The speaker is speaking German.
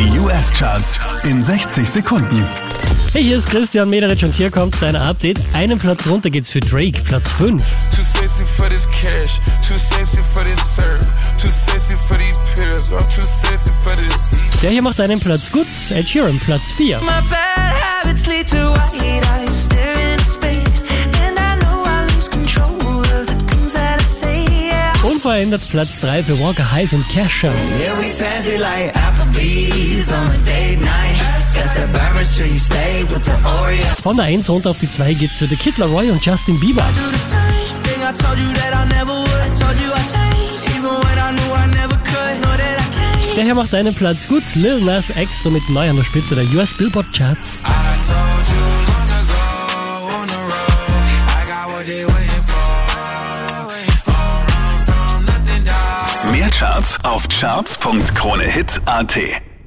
Die US-Charts in 60 Sekunden. Hey, hier ist Christian Mederich und hier kommt dein Update. Einen Platz runter geht's für Drake, Platz 5. Too sexy for this cash, too sexy for this serve, too sexy for these pills, I'm too sexy for this. Der hier macht einen Platz gut, Ed Sheeran, Platz 4. My bad habits lead to white eyes staring into space. And I know I lose control of the things that I say. Yeah. Unverändert Platz 3 für Walker Heiß und Kesha. Yeah, Von der 1 runter auf die 2 geht's für The Kid Laroi und Justin Bieber. Der hier macht einen Platz gut, Lil Nas X somit neu an der Spitze der US Billboard Charts. Mehr Charts auf charts.kronehit.at